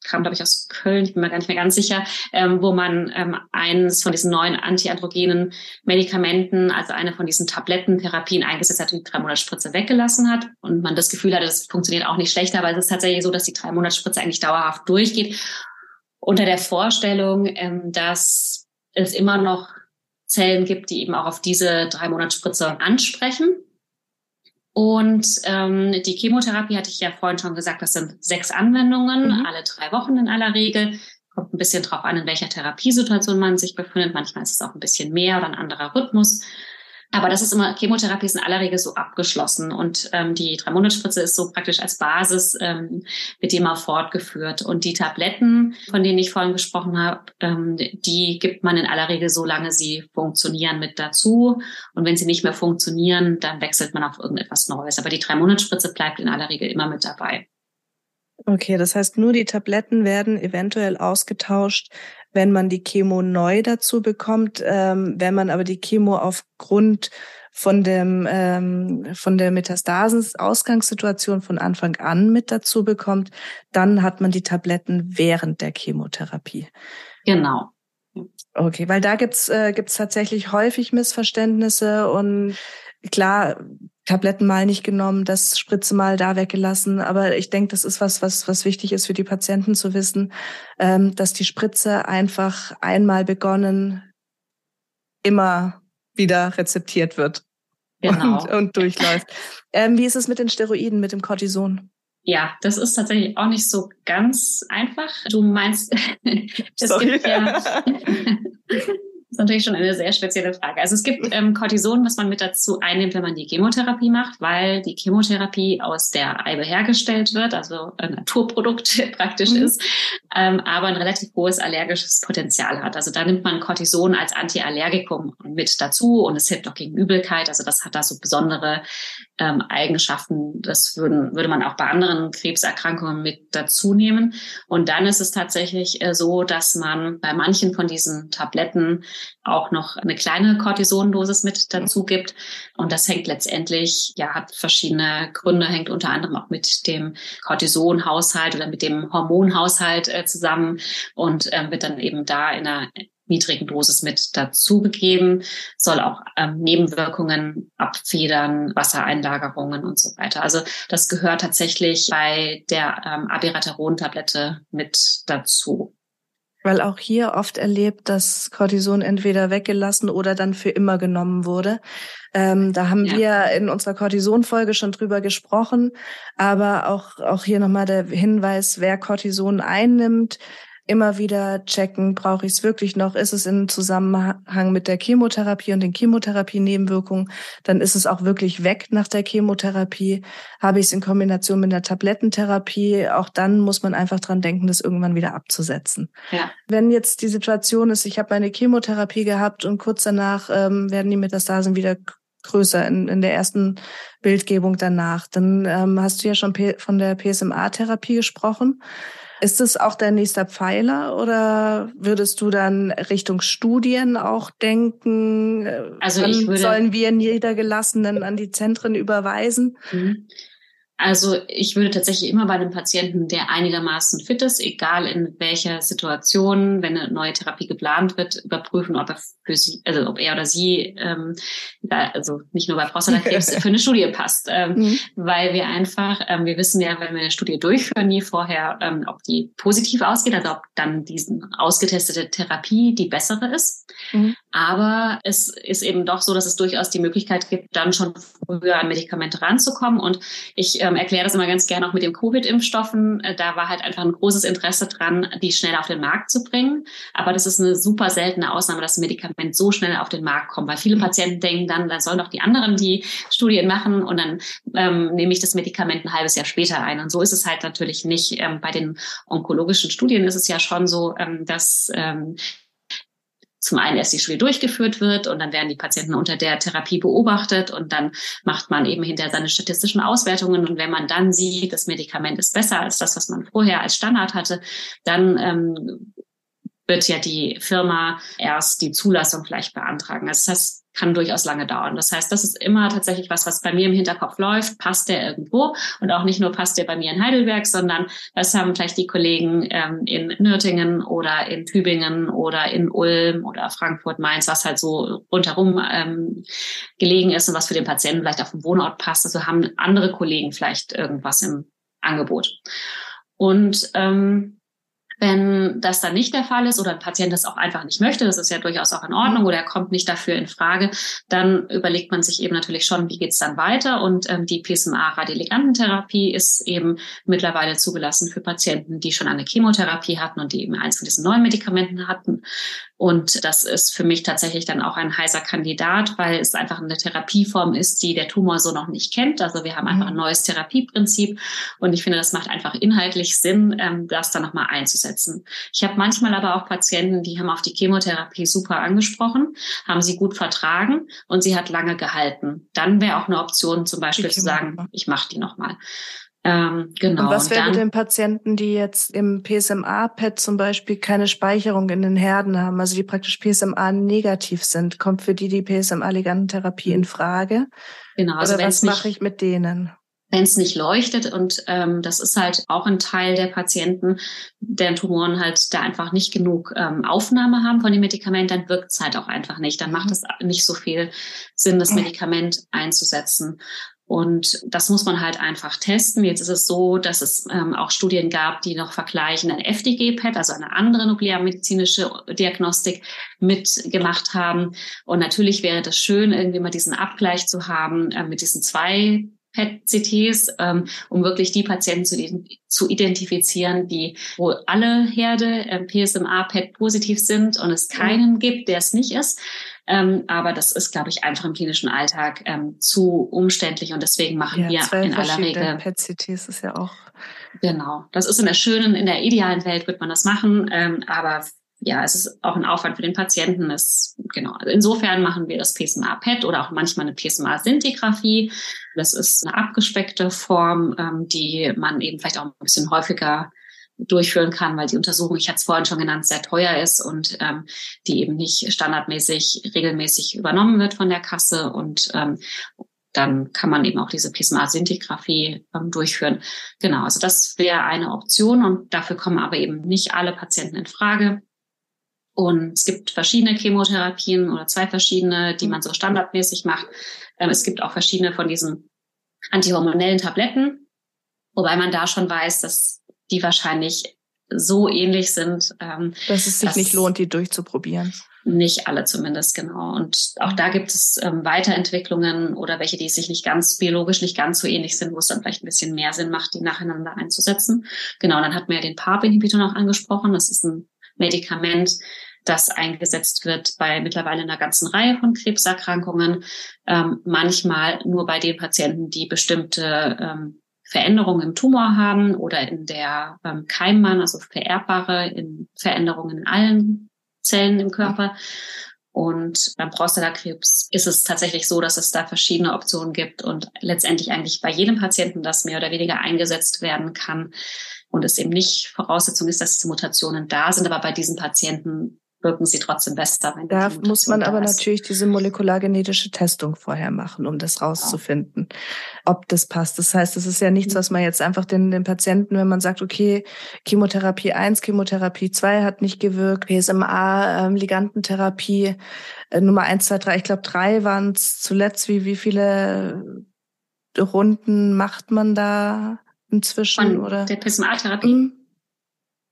kam, glaube ich, aus Köln, ich bin mir gar nicht mehr ganz sicher, ähm, wo man ähm, eines von diesen neuen antiandrogenen Medikamenten, also eine von diesen Tablettentherapien eingesetzt hat und die drei Monatsspritze weggelassen hat. Und man das Gefühl hatte, das funktioniert auch nicht schlechter, aber es ist tatsächlich so, dass die drei Monatsspritze eigentlich dauerhaft durchgeht. Unter der Vorstellung, ähm, dass es immer noch Zellen gibt, die eben auch auf diese drei Monatsspritze ansprechen und ähm, die Chemotherapie hatte ich ja vorhin schon gesagt, das sind sechs Anwendungen, mhm. alle drei Wochen in aller Regel. Kommt ein bisschen drauf an, in welcher Therapiesituation man sich befindet. Manchmal ist es auch ein bisschen mehr oder ein anderer Rhythmus. Aber das ist immer, Chemotherapie ist in aller Regel so abgeschlossen und ähm, die Drei-Monats-Spritze ist so praktisch als Basis ähm, mit dem auch fortgeführt. Und die Tabletten, von denen ich vorhin gesprochen habe, ähm, die gibt man in aller Regel so lange sie funktionieren mit dazu. Und wenn sie nicht mehr funktionieren, dann wechselt man auf irgendetwas Neues. Aber die Drei-Monats-Spritze bleibt in aller Regel immer mit dabei. Okay, das heißt, nur die Tabletten werden eventuell ausgetauscht, wenn man die Chemo neu dazu bekommt. Ähm, wenn man aber die Chemo aufgrund von dem ähm, von der Metastasen-Ausgangssituation von Anfang an mit dazu bekommt, dann hat man die Tabletten während der Chemotherapie. Genau. Okay, weil da gibt's äh, gibt's tatsächlich häufig Missverständnisse und klar, Tabletten mal nicht genommen, das Spritze mal da weggelassen. Aber ich denke, das ist was, was, was wichtig ist für die Patienten zu wissen, ähm, dass die Spritze einfach einmal begonnen immer wieder rezeptiert wird genau. und, und durchläuft. Ähm, wie ist es mit den Steroiden, mit dem Cortison? Ja, das ist tatsächlich auch nicht so ganz einfach. Du meinst, [LAUGHS] es gibt ja [LAUGHS] natürlich schon eine sehr spezielle Frage. Also es gibt ähm, Cortison, was man mit dazu einnimmt, wenn man die Chemotherapie macht, weil die Chemotherapie aus der Eibe hergestellt wird, also ein Naturprodukt [LAUGHS] praktisch mhm. ist, ähm, aber ein relativ hohes allergisches Potenzial hat. Also da nimmt man Cortison als Antiallergikum mit dazu und es hilft auch gegen Übelkeit. Also das hat da so besondere ähm, Eigenschaften. Das würden, würde man auch bei anderen Krebserkrankungen mit dazu nehmen. Und dann ist es tatsächlich äh, so, dass man bei manchen von diesen Tabletten auch noch eine kleine Cortisondosis mit dazu gibt. Und das hängt letztendlich, ja, hat verschiedene Gründe, hängt unter anderem auch mit dem Cortisonhaushalt oder mit dem Hormonhaushalt äh, zusammen und äh, wird dann eben da in einer niedrigen Dosis mit dazugegeben, soll auch ähm, Nebenwirkungen abfedern, Wassereinlagerungen und so weiter. Also das gehört tatsächlich bei der ähm, Abiraterol-Tablette mit dazu. Weil auch hier oft erlebt, dass Cortison entweder weggelassen oder dann für immer genommen wurde. Ähm, da haben ja. wir in unserer Cortison-Folge schon drüber gesprochen. Aber auch, auch hier nochmal der Hinweis, wer Cortison einnimmt, immer wieder checken, brauche ich es wirklich noch? Ist es in Zusammenhang mit der Chemotherapie und den Chemotherapie-Nebenwirkungen? Dann ist es auch wirklich weg nach der Chemotherapie. Habe ich es in Kombination mit der Tablettentherapie? Auch dann muss man einfach dran denken, das irgendwann wieder abzusetzen. Ja. Wenn jetzt die Situation ist, ich habe meine Chemotherapie gehabt und kurz danach ähm, werden die Metastasen wieder größer in, in der ersten Bildgebung danach. Dann ähm, hast du ja schon von der PSMA-Therapie gesprochen. Ist es auch dein nächster Pfeiler oder würdest du dann Richtung Studien auch denken? Also ich würde, sollen wir Niedergelassenen an die Zentren überweisen? Also ich würde tatsächlich immer bei einem Patienten, der einigermaßen fit ist, egal in welcher Situation, wenn eine neue Therapie geplant wird, überprüfen, ob er für sie, also ob er oder sie, ähm, da, also nicht nur bei Prostatakrebs, [LAUGHS] für eine Studie passt, ähm, mhm. weil wir einfach, ähm, wir wissen ja, wenn wir eine Studie durchführen, nie vorher, ähm, ob die positiv ausgeht, also ob dann diesen ausgetestete Therapie die bessere ist. Mhm. Aber es ist eben doch so, dass es durchaus die Möglichkeit gibt, dann schon früher an Medikamente ranzukommen. Und ich ähm, erkläre das immer ganz gerne auch mit den Covid-Impfstoffen. Äh, da war halt einfach ein großes Interesse dran, die schnell auf den Markt zu bringen. Aber das ist eine super seltene Ausnahme, dass ein Medikament so schnell auf den Markt kommt, weil viele Patienten denken dann, dann sollen doch die anderen die Studien machen und dann ähm, nehme ich das Medikament ein halbes Jahr später ein. Und so ist es halt natürlich nicht. Ähm, bei den onkologischen Studien ist es ja schon so, ähm, dass ähm, zum einen erst die Studie durchgeführt wird und dann werden die Patienten unter der Therapie beobachtet und dann macht man eben hinterher seine statistischen Auswertungen und wenn man dann sieht, das Medikament ist besser als das, was man vorher als Standard hatte, dann ähm, wird ja die Firma erst die Zulassung vielleicht beantragen. Das heißt, kann durchaus lange dauern. Das heißt, das ist immer tatsächlich was, was bei mir im Hinterkopf läuft. Passt der irgendwo? Und auch nicht nur passt der bei mir in Heidelberg, sondern das haben vielleicht die Kollegen ähm, in Nürtingen oder in Tübingen oder in Ulm oder Frankfurt, Mainz, was halt so rundherum ähm, gelegen ist und was für den Patienten vielleicht auf dem Wohnort passt. Also haben andere Kollegen vielleicht irgendwas im Angebot. Und ähm, wenn das dann nicht der Fall ist oder ein Patient das auch einfach nicht möchte, das ist ja durchaus auch in Ordnung oder er kommt nicht dafür in Frage, dann überlegt man sich eben natürlich schon, wie geht's dann weiter. Und ähm, die PSMA-Radioligantentherapie ist eben mittlerweile zugelassen für Patienten, die schon eine Chemotherapie hatten und die eben eins von diesen neuen Medikamenten hatten. Und das ist für mich tatsächlich dann auch ein heißer Kandidat, weil es einfach eine Therapieform ist, die der Tumor so noch nicht kennt. Also wir haben einfach ein mhm. neues Therapieprinzip und ich finde, das macht einfach inhaltlich Sinn, ähm, das dann nochmal einzusetzen. Ich habe manchmal aber auch Patienten, die haben auf die Chemotherapie super angesprochen, haben sie gut vertragen und sie hat lange gehalten. Dann wäre auch eine Option, zum Beispiel zu sagen, ich mache die nochmal. Ähm, genau. Und was wäre mit den Patienten, die jetzt im PSMA-PET zum Beispiel keine Speicherung in den Herden haben, also die praktisch PSMA-negativ sind? Kommt für die die PSMA-Ligantentherapie in Frage? Genau. Also Oder was mache ich mit denen? wenn es nicht leuchtet. Und ähm, das ist halt auch ein Teil der Patienten, deren Tumoren halt da einfach nicht genug ähm, Aufnahme haben von dem Medikament, dann wirkt es halt auch einfach nicht. Dann macht mhm. es nicht so viel Sinn, das Medikament einzusetzen. Und das muss man halt einfach testen. Jetzt ist es so, dass es ähm, auch Studien gab, die noch vergleichen ein FDG-PET, also eine andere nuklearmedizinische Diagnostik mitgemacht haben. Und natürlich wäre das schön, irgendwie mal diesen Abgleich zu haben äh, mit diesen zwei PET-CTs, ähm, um wirklich die Patienten zu, zu, identifizieren, die, wo alle Herde äh, PSMA-PET positiv sind und es keinen gibt, der es nicht ist. Ähm, aber das ist, glaube ich, einfach im klinischen Alltag ähm, zu umständlich und deswegen machen ja, wir in aller Regel. PET-CTs ist ja auch. Genau. Das ist in der schönen, in der idealen Welt wird man das machen, ähm, aber ja, es ist auch ein Aufwand für den Patienten. Es, genau. Also insofern machen wir das PSMA-PET oder auch manchmal eine PSMA-Sintigraphie. Das ist eine abgespeckte Form, ähm, die man eben vielleicht auch ein bisschen häufiger durchführen kann, weil die Untersuchung, ich hatte es vorhin schon genannt, sehr teuer ist und ähm, die eben nicht standardmäßig, regelmäßig übernommen wird von der Kasse und ähm, dann kann man eben auch diese PSMA-Sintigraphie ähm, durchführen. Genau, also das wäre eine Option und dafür kommen aber eben nicht alle Patienten in Frage. Und es gibt verschiedene Chemotherapien oder zwei verschiedene, die man so standardmäßig macht. Ähm, es gibt auch verschiedene von diesen antihormonellen Tabletten, wobei man da schon weiß, dass die wahrscheinlich so ähnlich sind. Ähm, dass es sich dass nicht lohnt, die durchzuprobieren. Nicht alle zumindest, genau. Und auch da gibt es ähm, Weiterentwicklungen oder welche, die sich nicht ganz biologisch nicht ganz so ähnlich sind, wo es dann vielleicht ein bisschen mehr Sinn macht, die nacheinander einzusetzen. Genau, dann hat man ja den PARP-Inhibitor noch angesprochen. Das ist ein Medikament, das eingesetzt wird bei mittlerweile einer ganzen Reihe von Krebserkrankungen, ähm, manchmal nur bei den Patienten, die bestimmte ähm, Veränderungen im Tumor haben oder in der ähm, Keimbahn, also vererbbare in Veränderungen in allen Zellen im Körper. Und beim Prostatakrebs ist es tatsächlich so, dass es da verschiedene Optionen gibt und letztendlich eigentlich bei jedem Patienten das mehr oder weniger eingesetzt werden kann und es eben nicht Voraussetzung ist, dass diese Mutationen da sind, aber bei diesen Patienten wirken sie trotzdem besser. Wenn da muss man aber ist. natürlich diese molekulargenetische Testung vorher machen, um das rauszufinden, ja. ob das passt. Das heißt, es ist ja nichts, mhm. was man jetzt einfach den, den Patienten, wenn man sagt, okay, Chemotherapie 1, Chemotherapie 2 hat nicht gewirkt, PSMA, ähm, Ligantentherapie äh, Nummer 1, 2, 3, ich glaube drei waren es zuletzt. Wie, wie viele Runden macht man da inzwischen? Von oder? Der PSMA-Therapie?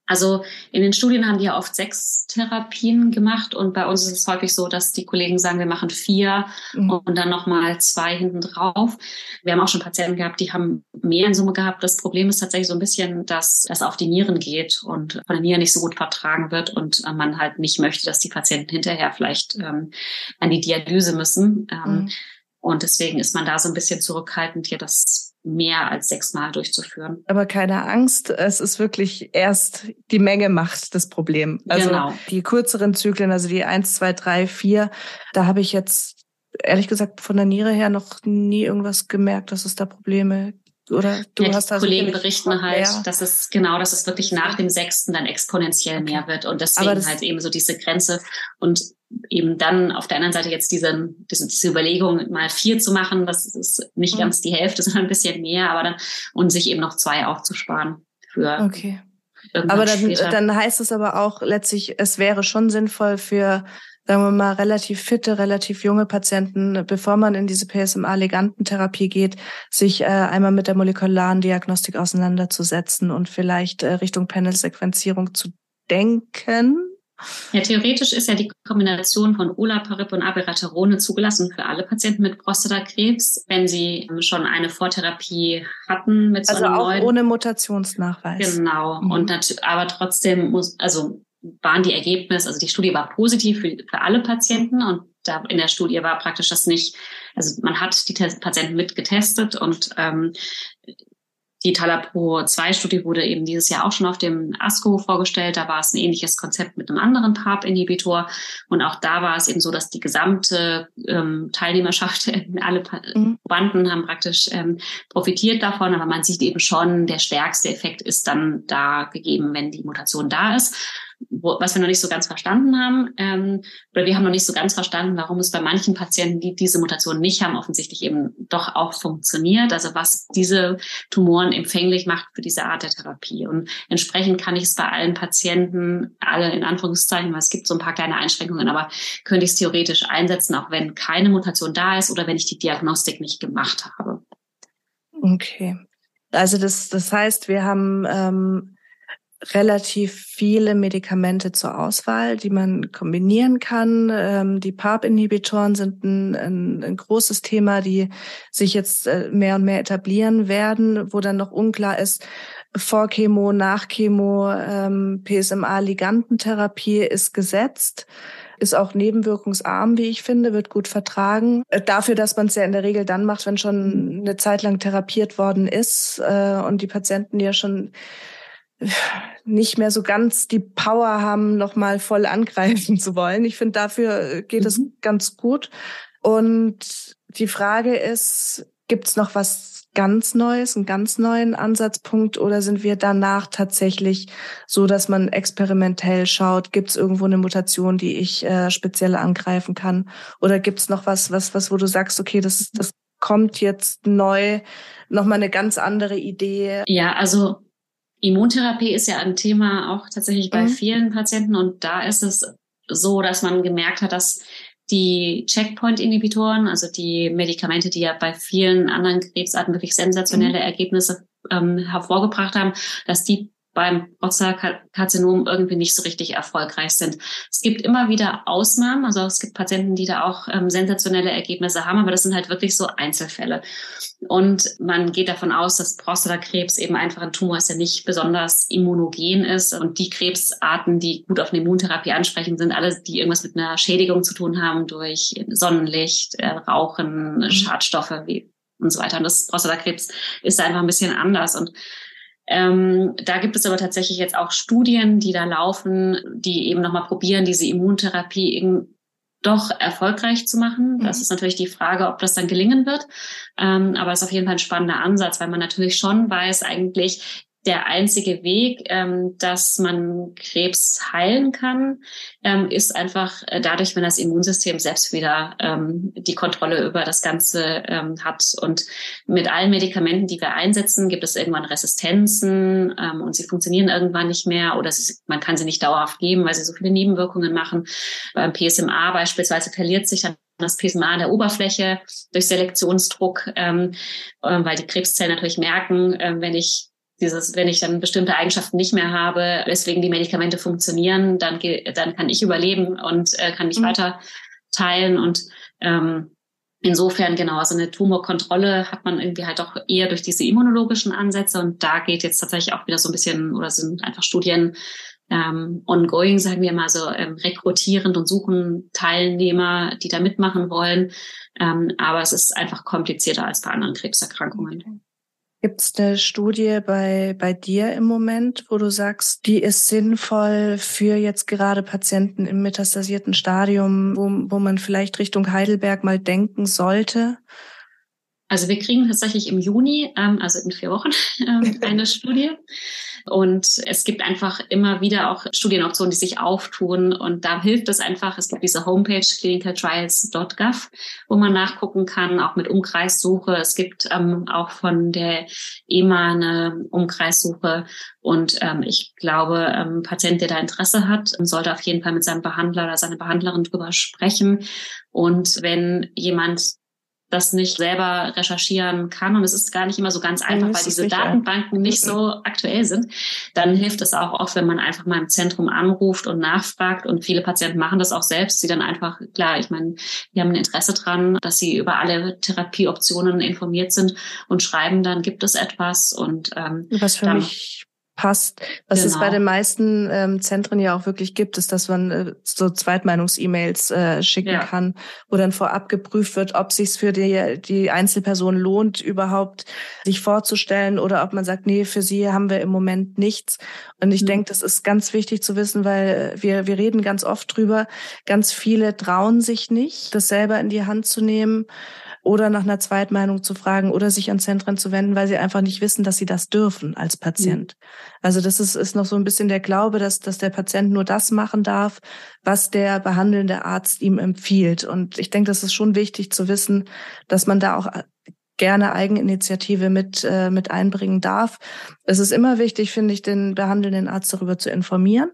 Also in den Studien haben die ja oft sechs Therapien gemacht und bei uns ist es häufig so, dass die Kollegen sagen, wir machen vier mhm. und dann nochmal zwei hinten drauf. Wir haben auch schon Patienten gehabt, die haben mehr in Summe gehabt. Das Problem ist tatsächlich so ein bisschen, dass das auf die Nieren geht und von der Niere nicht so gut vertragen wird und äh, man halt nicht möchte, dass die Patienten hinterher vielleicht ähm, an die Dialyse müssen. Ähm, mhm. Und deswegen ist man da so ein bisschen zurückhaltend, hier das mehr als sechsmal durchzuführen. Aber keine Angst, es ist wirklich erst die Menge macht das Problem. Also genau. die kürzeren Zyklen, also die eins, zwei, drei, vier, da habe ich jetzt ehrlich gesagt von der Niere her noch nie irgendwas gemerkt, dass es da Probleme oder du ja, hast also Kollegen berichten halt, dass es genau, dass es wirklich nach dem sechsten dann exponentiell mehr wird und deswegen halt eben so diese Grenze und eben dann auf der anderen Seite jetzt diese, diese, diese Überlegung mal vier zu machen, das ist nicht mhm. ganz die Hälfte, [LAUGHS] sondern ein bisschen mehr, aber dann und sich eben noch zwei aufzusparen für okay. Aber dann, dann heißt es aber auch letztlich, es wäre schon sinnvoll für sagen wir mal, relativ fitte, relativ junge Patienten, bevor man in diese PSMA-Ligantentherapie geht, sich äh, einmal mit der molekularen Diagnostik auseinanderzusetzen und vielleicht äh, Richtung Panel-Sequenzierung zu denken. Ja, theoretisch ist ja die Kombination von Olaparib und Abiraterone zugelassen für alle Patienten mit Prostatakrebs, wenn sie schon eine Vortherapie hatten mit so also einem auch neuen. ohne Mutationsnachweis. Genau. Mhm. Und aber trotzdem muss, also waren die Ergebnisse, also die Studie war positiv für, für alle Patienten und da in der Studie war praktisch das nicht, also man hat die Patienten mitgetestet und ähm, die Talapro-2-Studie wurde eben dieses Jahr auch schon auf dem ASCO vorgestellt. Da war es ein ähnliches Konzept mit einem anderen PARP-Inhibitor. Und auch da war es eben so, dass die gesamte ähm, Teilnehmerschaft, [LAUGHS] alle mhm. Probanden haben praktisch ähm, profitiert davon. Aber man sieht eben schon, der stärkste Effekt ist dann da gegeben, wenn die Mutation da ist. Wo, was wir noch nicht so ganz verstanden haben. Ähm, oder wir haben noch nicht so ganz verstanden, warum es bei manchen Patienten, die diese Mutation nicht haben, offensichtlich eben doch auch funktioniert. Also was diese Tumoren empfänglich macht für diese Art der Therapie. Und entsprechend kann ich es bei allen Patienten, alle in Anführungszeichen, weil es gibt so ein paar kleine Einschränkungen, aber könnte ich es theoretisch einsetzen, auch wenn keine Mutation da ist oder wenn ich die Diagnostik nicht gemacht habe. Okay. Also das, das heißt, wir haben ähm, relativ viele Medikamente zur Auswahl, die man kombinieren kann. Ähm, die PARP-Inhibitoren sind ein, ein, ein, großes Thema, die sich jetzt äh, mehr und mehr etablieren werden, wo dann noch unklar ist, vor Chemo, nach Chemo, ähm, PSMA-Ligantentherapie ist gesetzt ist auch nebenwirkungsarm, wie ich finde, wird gut vertragen. Äh, dafür, dass man es ja in der Regel dann macht, wenn schon eine Zeit lang therapiert worden ist äh, und die Patienten ja schon nicht mehr so ganz die Power haben, nochmal voll angreifen zu wollen. Ich finde, dafür äh, geht mhm. es ganz gut. Und die Frage ist, gibt es noch was ganz Neues, einen ganz neuen Ansatzpunkt oder sind wir danach tatsächlich so, dass man experimentell schaut, gibt es irgendwo eine Mutation, die ich äh, speziell angreifen kann? Oder gibt es noch was, was, was, wo du sagst, okay, das, das kommt jetzt neu, nochmal eine ganz andere Idee? Ja, also Immuntherapie ist ja ein Thema auch tatsächlich bei mhm. vielen Patienten und da ist es so, dass man gemerkt hat, dass die Checkpoint-Inhibitoren, also die Medikamente, die ja bei vielen anderen Krebsarten wirklich sensationelle mhm. Ergebnisse ähm, hervorgebracht haben, dass die beim Prostatakarzinom irgendwie nicht so richtig erfolgreich sind. Es gibt immer wieder Ausnahmen, also es gibt Patienten, die da auch ähm, sensationelle Ergebnisse haben, aber das sind halt wirklich so Einzelfälle. Und man geht davon aus, dass Prostatakrebs eben einfach ein Tumor ist, der nicht besonders immunogen ist. Und die Krebsarten, die gut auf eine Immuntherapie ansprechen, sind alle, die irgendwas mit einer Schädigung zu tun haben durch Sonnenlicht, äh, Rauchen, mhm. Schadstoffe wie und so weiter. Und das Prostatakrebs ist einfach ein bisschen anders. Und ähm, da gibt es aber tatsächlich jetzt auch Studien, die da laufen, die eben nochmal probieren, diese Immuntherapie eben doch erfolgreich zu machen. Das mhm. ist natürlich die Frage, ob das dann gelingen wird. Ähm, aber es ist auf jeden Fall ein spannender Ansatz, weil man natürlich schon weiß, eigentlich, der einzige Weg, ähm, dass man Krebs heilen kann, ähm, ist einfach äh, dadurch, wenn das Immunsystem selbst wieder ähm, die Kontrolle über das Ganze ähm, hat. Und mit allen Medikamenten, die wir einsetzen, gibt es irgendwann Resistenzen ähm, und sie funktionieren irgendwann nicht mehr oder sie, man kann sie nicht dauerhaft geben, weil sie so viele Nebenwirkungen machen. Beim PSMA beispielsweise verliert sich dann das PSMA an der Oberfläche durch Selektionsdruck, ähm, äh, weil die Krebszellen natürlich merken, äh, wenn ich dieses, wenn ich dann bestimmte Eigenschaften nicht mehr habe, weswegen die Medikamente funktionieren, dann, dann kann ich überleben und äh, kann mich mhm. weiter teilen und ähm, Insofern genau, also eine Tumorkontrolle hat man irgendwie halt auch eher durch diese immunologischen Ansätze und da geht jetzt tatsächlich auch wieder so ein bisschen oder sind einfach Studien ähm, ongoing, sagen wir mal so, ähm, rekrutierend und suchen Teilnehmer, die da mitmachen wollen. Ähm, aber es ist einfach komplizierter als bei anderen Krebserkrankungen. Gibt es eine Studie bei, bei dir im Moment, wo du sagst, die ist sinnvoll für jetzt gerade Patienten im metastasierten Stadium, wo, wo man vielleicht Richtung Heidelberg mal denken sollte? Also wir kriegen tatsächlich im Juni, ähm, also in vier Wochen, [LAUGHS] ähm, [LAUGHS] eine Studie. Und es gibt einfach immer wieder auch Studienoptionen, die sich auftun. Und da hilft es einfach. Es gibt diese Homepage clinicaltrials.gov, wo man nachgucken kann, auch mit Umkreissuche. Es gibt ähm, auch von der EMA eine Umkreissuche. Und ähm, ich glaube, ähm, Patient, der da Interesse hat, sollte auf jeden Fall mit seinem Behandler oder seiner Behandlerin drüber sprechen. Und wenn jemand das nicht selber recherchieren kann. Und es ist gar nicht immer so ganz einfach, weil diese Datenbanken nicht so aktuell sind, dann hilft es auch oft, wenn man einfach mal im Zentrum anruft und nachfragt. Und viele Patienten machen das auch selbst, sie dann einfach, klar, ich meine, die haben ein Interesse dran, dass sie über alle Therapieoptionen informiert sind und schreiben dann, gibt es etwas? Und ähm, Was für dann, mich passt. Was genau. es bei genau. den meisten ähm, Zentren ja auch wirklich gibt, ist, dass man äh, so Zweitmeinungs-E-Mails äh, schicken ja. kann, wo dann vorab geprüft wird, ob sich für die, die Einzelperson lohnt, überhaupt sich vorzustellen oder ob man sagt, nee, für sie haben wir im Moment nichts. Und ich mhm. denke, das ist ganz wichtig zu wissen, weil wir, wir reden ganz oft drüber. Ganz viele trauen sich nicht, das selber in die Hand zu nehmen oder nach einer Zweitmeinung zu fragen oder sich an Zentren zu wenden, weil sie einfach nicht wissen, dass sie das dürfen als Patient. Mhm. Also das ist, ist noch so ein bisschen der Glaube, dass, dass der Patient nur das machen darf, was der behandelnde Arzt ihm empfiehlt. Und ich denke, das ist schon wichtig zu wissen, dass man da auch gerne Eigeninitiative mit, äh, mit einbringen darf. Es ist immer wichtig, finde ich, den behandelnden Arzt darüber zu informieren.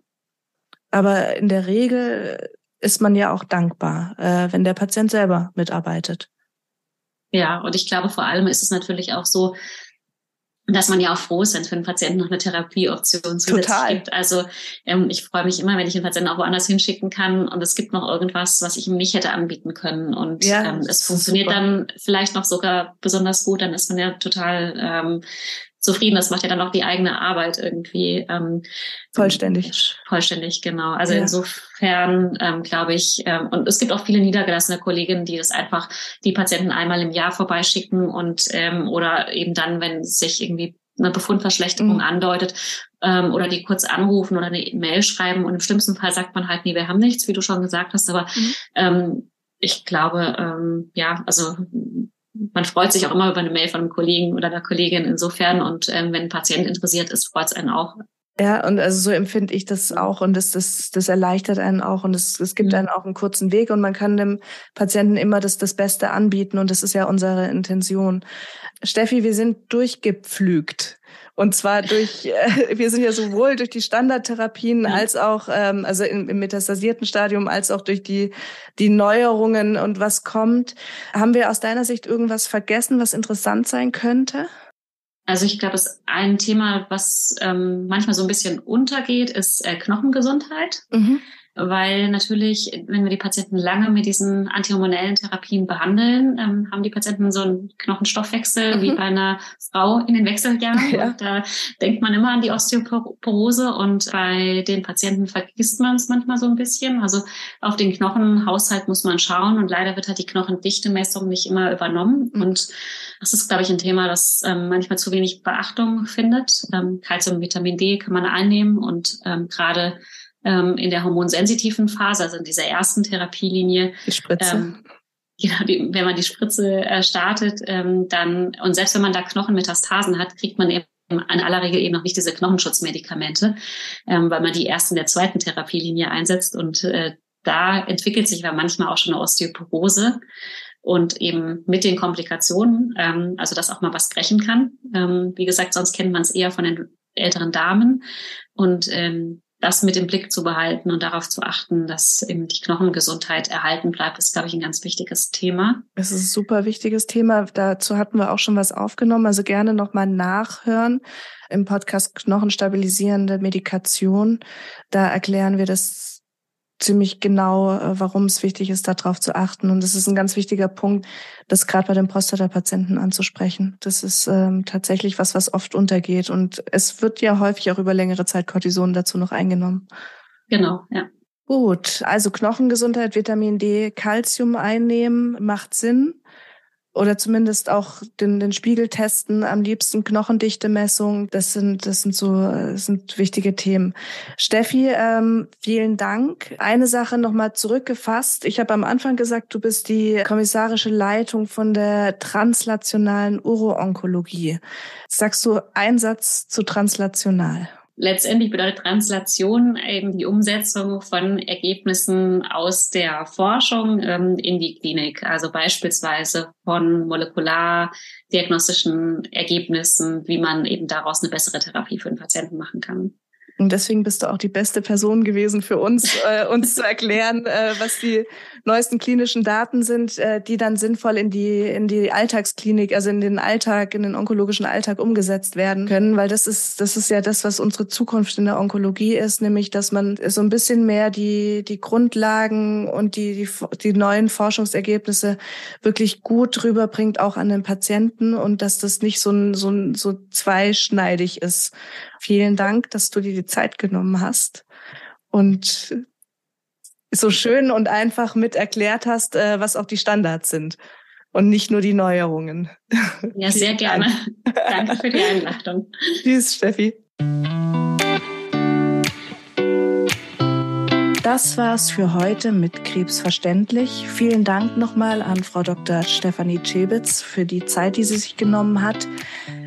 Aber in der Regel ist man ja auch dankbar, äh, wenn der Patient selber mitarbeitet. Ja, und ich glaube, vor allem ist es natürlich auch so, dass man ja auch froh ist, wenn es für den Patienten noch eine Therapieoption zusätzlich Total. gibt. Also ähm, ich freue mich immer, wenn ich den Patienten auch woanders hinschicken kann und es gibt noch irgendwas, was ich ihm nicht hätte anbieten können. Und ja, ähm, es funktioniert super. dann vielleicht noch sogar besonders gut, dann ist man ja total ähm, zufrieden. Das macht ja dann auch die eigene Arbeit irgendwie ähm, vollständig. Vollständig, genau. Also ja. insofern ähm, glaube ich, ähm, und es gibt auch viele niedergelassene Kolleginnen, die das einfach die Patienten einmal im Jahr vorbeischicken und ähm, oder eben dann, wenn sich irgendwie eine Befundverschlechterung mhm. andeutet ähm, oder die kurz anrufen oder eine Mail schreiben und im schlimmsten Fall sagt man halt, nee, wir haben nichts, wie du schon gesagt hast, aber mhm. ähm, ich glaube, ähm, ja, also man freut sich auch immer über eine Mail von einem Kollegen oder einer Kollegin insofern. Und ähm, wenn ein Patient interessiert ist, freut es einen auch. Ja, und also so empfinde ich das auch und das, das, das erleichtert einen auch und es, es gibt mhm. einen auch einen kurzen Weg und man kann dem Patienten immer das, das Beste anbieten und das ist ja unsere Intention. Steffi, wir sind durchgepflügt. Und zwar durch, äh, [LAUGHS] wir sind ja sowohl durch die Standardtherapien mhm. als auch, ähm, also im, im metastasierten Stadium, als auch durch die, die Neuerungen und was kommt. Haben wir aus deiner Sicht irgendwas vergessen, was interessant sein könnte? Also ich glaube, es ein Thema, was ähm, manchmal so ein bisschen untergeht, ist äh, Knochengesundheit. Mhm weil natürlich, wenn wir die Patienten lange mit diesen antihormonellen Therapien behandeln, ähm, haben die Patienten so einen Knochenstoffwechsel mhm. wie bei einer Frau in den Wechseljahren. Ja. Und da denkt man immer an die Osteoporose und bei den Patienten vergisst man es manchmal so ein bisschen. Also auf den Knochenhaushalt muss man schauen und leider wird halt die Knochendichte-Messung nicht immer übernommen. Mhm. Und das ist, glaube ich, ein Thema, das ähm, manchmal zu wenig Beachtung findet. Ähm, Calcium, Vitamin D kann man einnehmen und ähm, gerade ähm, in der hormonsensitiven Phase, also in dieser ersten Therapielinie. Die Spritze. Ähm, genau, die, wenn man die Spritze äh, startet, ähm, dann, und selbst wenn man da Knochenmetastasen hat, kriegt man eben in aller Regel eben noch nicht diese Knochenschutzmedikamente, ähm, weil man die ersten der zweiten Therapielinie einsetzt und äh, da entwickelt sich aber manchmal auch schon eine Osteoporose und eben mit den Komplikationen, ähm, also dass auch mal was brechen kann. Ähm, wie gesagt, sonst kennt man es eher von den älteren Damen und ähm, das mit im Blick zu behalten und darauf zu achten, dass eben die Knochengesundheit erhalten bleibt, ist, glaube ich, ein ganz wichtiges Thema. Es ist ein super wichtiges Thema. Dazu hatten wir auch schon was aufgenommen. Also gerne nochmal nachhören im Podcast Knochenstabilisierende Medikation. Da erklären wir das ziemlich genau, äh, warum es wichtig ist, darauf zu achten. Und das ist ein ganz wichtiger Punkt, das gerade bei den Prostata-Patienten anzusprechen. Das ist ähm, tatsächlich was, was oft untergeht. Und es wird ja häufig auch über längere Zeit Cortison dazu noch eingenommen. Genau, ja. Gut, also Knochengesundheit, Vitamin D, Calcium einnehmen macht Sinn oder zumindest auch den, den Spiegel testen, am liebsten Knochendichte-Messung. Das sind, das sind so, das sind wichtige Themen. Steffi, ähm, vielen Dank. Eine Sache nochmal zurückgefasst. Ich habe am Anfang gesagt, du bist die kommissarische Leitung von der translationalen Uro-Onkologie. Sagst du einen Satz zu translational? Letztendlich bedeutet Translation eben die Umsetzung von Ergebnissen aus der Forschung ähm, in die Klinik. Also beispielsweise von molekulardiagnostischen Ergebnissen, wie man eben daraus eine bessere Therapie für den Patienten machen kann. Und deswegen bist du auch die beste Person gewesen für uns, [LAUGHS] äh, uns zu erklären, äh, was die neuesten klinischen Daten sind, äh, die dann sinnvoll in die, in die Alltagsklinik, also in den Alltag, in den onkologischen Alltag umgesetzt werden können. Weil das ist, das ist ja das, was unsere Zukunft in der Onkologie ist, nämlich, dass man so ein bisschen mehr die, die Grundlagen und die, die, die neuen Forschungsergebnisse wirklich gut rüberbringt, auch an den Patienten und dass das nicht so, ein, so, ein, so zweischneidig ist. Vielen Dank, dass du dir die Zeit genommen hast und so schön und einfach mit erklärt hast, äh, was auch die Standards sind und nicht nur die Neuerungen. Ja, sehr gerne. Danke für die Einladung. Tschüss, Steffi. Das war's für heute mit Krebs verständlich. Vielen Dank nochmal an Frau Dr. Stefanie Czebitz für die Zeit, die sie sich genommen hat.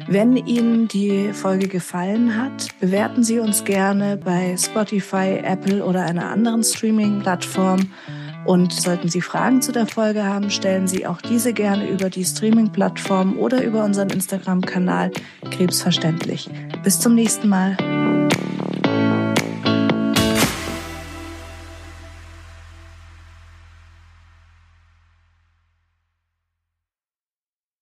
Wenn Ihnen die Folge gefallen hat, bewerten Sie uns gerne bei Spotify, Apple oder einer anderen Streaming-Plattform. Und sollten Sie Fragen zu der Folge haben, stellen Sie auch diese gerne über die Streaming-Plattform oder über unseren Instagram-Kanal Krebsverständlich. Bis zum nächsten Mal.